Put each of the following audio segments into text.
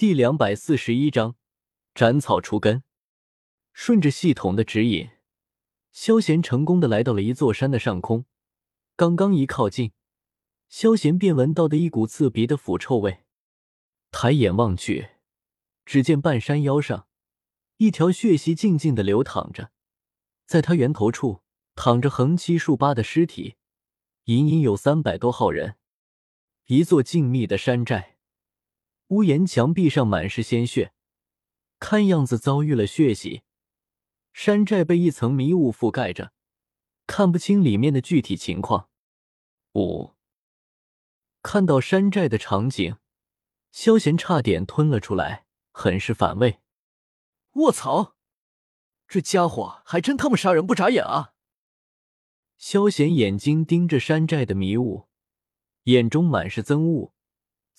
第两百四十一章斩草除根。顺着系统的指引，萧贤成功的来到了一座山的上空。刚刚一靠近，萧贤便闻到的一股刺鼻的腐臭味。抬眼望去，只见半山腰上，一条血溪静静的流淌着，在它源头处躺着横七竖八的尸体，隐隐有三百多号人。一座静谧的山寨，屋檐墙壁上满是鲜血，看样子遭遇了血洗。山寨被一层迷雾覆盖着，看不清里面的具体情况。五，看到山寨的场景，萧贤差点吞了出来，很是反胃。卧槽，这家伙还真他妈杀人不眨眼啊！萧贤眼睛盯着山寨的迷雾。眼中满是憎恶，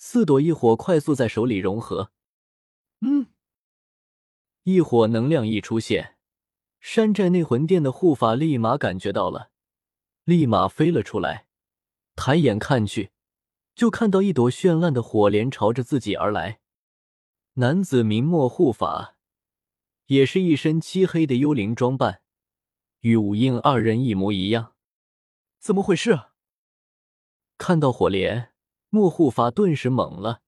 四朵异火快速在手里融合。嗯，异火能量一出现，山寨内魂殿的护法立马感觉到了，立马飞了出来。抬眼看去，就看到一朵绚烂的火莲朝着自己而来。男子明末护法，也是一身漆黑的幽灵装扮，与武印二人一模一样。怎么回事？看到火莲，莫护法顿时懵了。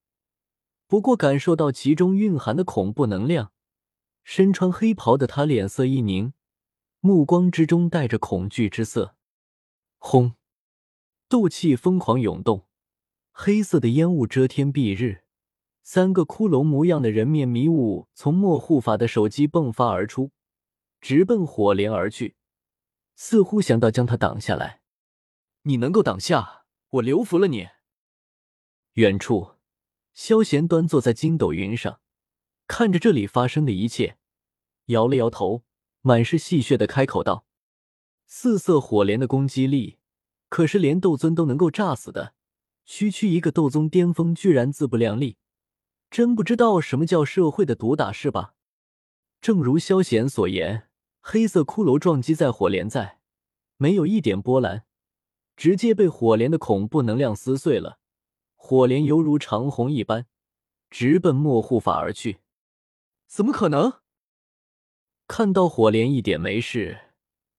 不过感受到其中蕴含的恐怖能量，身穿黑袍的他脸色一凝，目光之中带着恐惧之色。轰！斗气疯狂涌动，黑色的烟雾遮天蔽日，三个骷髅模样的人面迷雾从莫护法的手机迸发而出，直奔火莲而去，似乎想到将他挡下来。你能够挡下？我留服了你。远处，萧贤端坐在筋斗云上，看着这里发生的一切，摇了摇头，满是戏谑的开口道：“四色火莲的攻击力，可是连斗尊都能够炸死的。区区一个斗宗巅峰，居然自不量力，真不知道什么叫社会的毒打是吧？”正如萧贤所言，黑色骷髅撞击在火莲在，没有一点波澜。直接被火莲的恐怖能量撕碎了，火莲犹如长虹一般，直奔莫护法而去。怎么可能？看到火莲一点没事，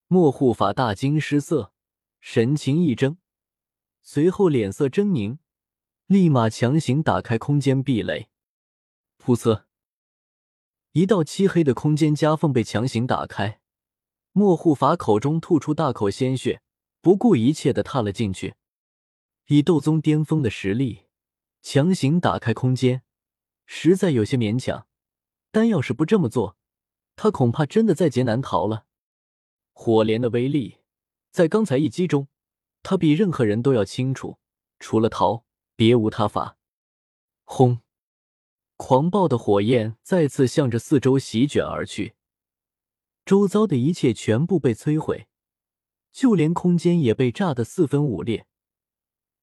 莫护法大惊失色，神情一怔，随后脸色狰狞，立马强行打开空间壁垒。噗呲，一道漆黑的空间夹缝被强行打开，莫护法口中吐出大口鲜血。不顾一切的踏了进去，以斗宗巅峰的实力强行打开空间，实在有些勉强。但要是不这么做，他恐怕真的在劫难逃了。火莲的威力，在刚才一击中，他比任何人都要清楚，除了逃，别无他法。轰！狂暴的火焰再次向着四周席卷而去，周遭的一切全部被摧毁。就连空间也被炸得四分五裂，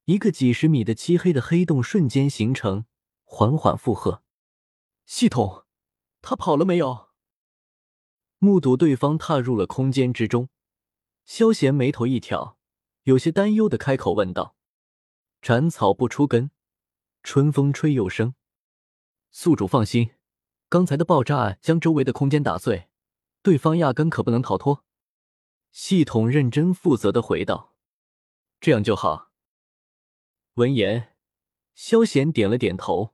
一个几十米的漆黑的黑洞瞬间形成，缓缓负荷。系统，他跑了没有？目睹对方踏入了空间之中，萧贤眉头一挑，有些担忧的开口问道：“斩草不出根，春风吹又生。宿主放心，刚才的爆炸将周围的空间打碎，对方压根可不能逃脱。”系统认真负责的回道：“这样就好。”闻言，萧贤点了点头，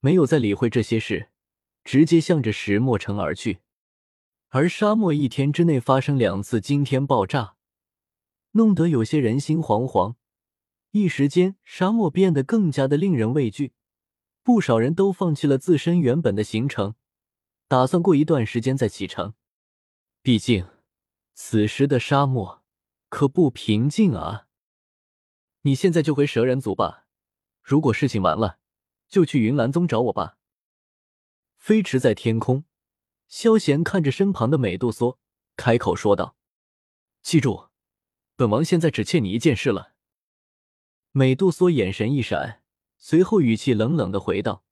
没有再理会这些事，直接向着石墨城而去。而沙漠一天之内发生两次惊天爆炸，弄得有些人心惶惶。一时间，沙漠变得更加的令人畏惧，不少人都放弃了自身原本的行程，打算过一段时间再启程。毕竟。此时的沙漠可不平静啊！你现在就回蛇人族吧，如果事情完了，就去云岚宗找我吧。飞驰在天空，萧贤看着身旁的美杜莎，开口说道：“记住，本王现在只欠你一件事了。”美杜莎眼神一闪，随后语气冷冷的回道：“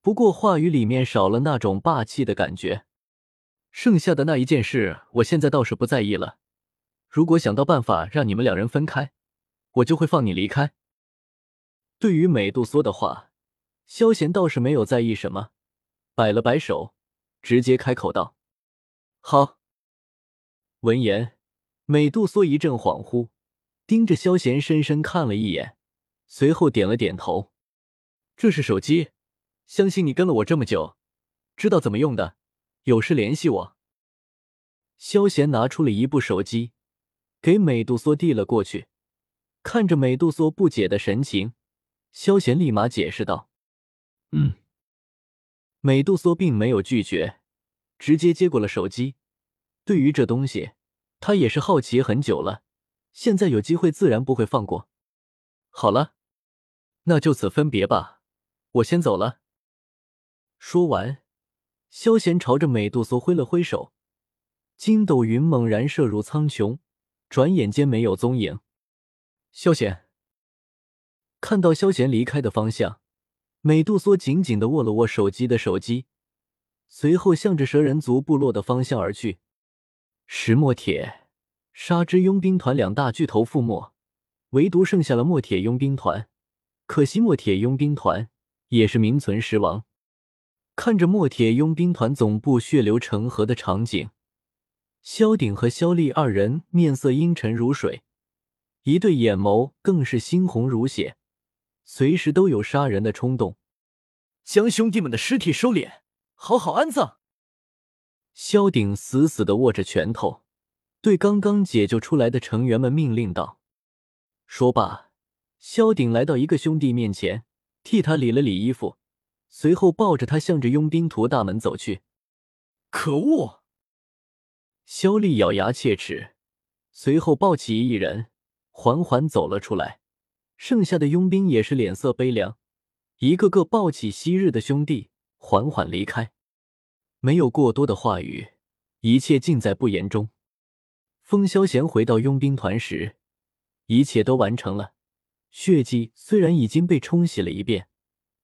不过话语里面少了那种霸气的感觉。”剩下的那一件事，我现在倒是不在意了。如果想到办法让你们两人分开，我就会放你离开。对于美杜莎的话，萧贤倒是没有在意什么，摆了摆手，直接开口道：“好。”闻言，美杜莎一阵恍惚，盯着萧贤深深看了一眼，随后点了点头：“这是手机，相信你跟了我这么久，知道怎么用的，有事联系我。”萧贤拿出了一部手机，给美杜莎递了过去，看着美杜莎不解的神情，萧贤立马解释道：“嗯。”美杜莎并没有拒绝，直接接过了手机。对于这东西，他也是好奇很久了，现在有机会自然不会放过。好了，那就此分别吧，我先走了。说完，萧贤朝着美杜莎挥了挥手，筋斗云猛然射入苍穹，转眼间没有踪影。萧贤看到萧贤离开的方向，美杜莎紧紧的握了握手机的手机，随后向着蛇人族部落的方向而去。石墨铁、沙之佣兵团两大巨头覆没，唯独剩下了墨铁佣兵团。可惜墨铁佣兵团也是名存实亡。看着墨铁佣兵团总部血流成河的场景，萧鼎和萧丽二人面色阴沉如水，一对眼眸更是猩红如血，随时都有杀人的冲动。将兄弟们的尸体收敛，好好安葬。萧鼎死死的握着拳头，对刚刚解救出来的成员们命令道：“说罢，萧鼎来到一个兄弟面前，替他理了理衣服，随后抱着他向着佣兵图大门走去。”可恶！萧丽咬牙切齿，随后抱起一人，缓缓走了出来。剩下的佣兵也是脸色悲凉，一个个抱起昔日的兄弟，缓缓离开。没有过多的话语，一切尽在不言中。风萧贤回到佣兵团时，一切都完成了。血迹虽然已经被冲洗了一遍，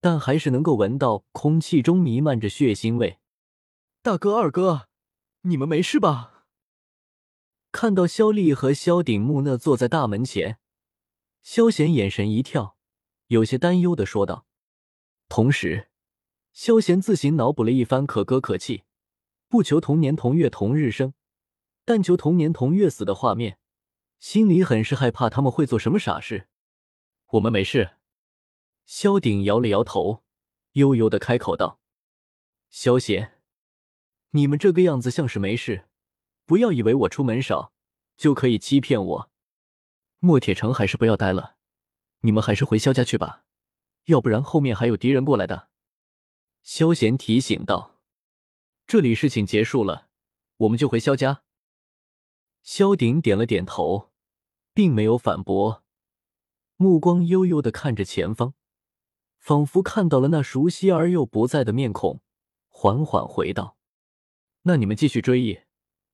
但还是能够闻到空气中弥漫着血腥味。大哥、二哥，你们没事吧？看到萧丽和萧鼎木讷坐在大门前，萧贤眼神一跳，有些担忧的说道，同时。萧贤自行脑补了一番可歌可泣，不求同年同月同日生，但求同年同月死的画面，心里很是害怕他们会做什么傻事。我们没事。萧鼎摇了摇头，悠悠的开口道：“萧贤，你们这个样子像是没事，不要以为我出门少就可以欺骗我。墨铁城还是不要待了，你们还是回萧家去吧，要不然后面还有敌人过来的。”萧贤提醒道：“这里事情结束了，我们就回萧家。”萧鼎点了点头，并没有反驳，目光悠悠的看着前方，仿佛看到了那熟悉而又不在的面孔，缓缓回道：“那你们继续追忆，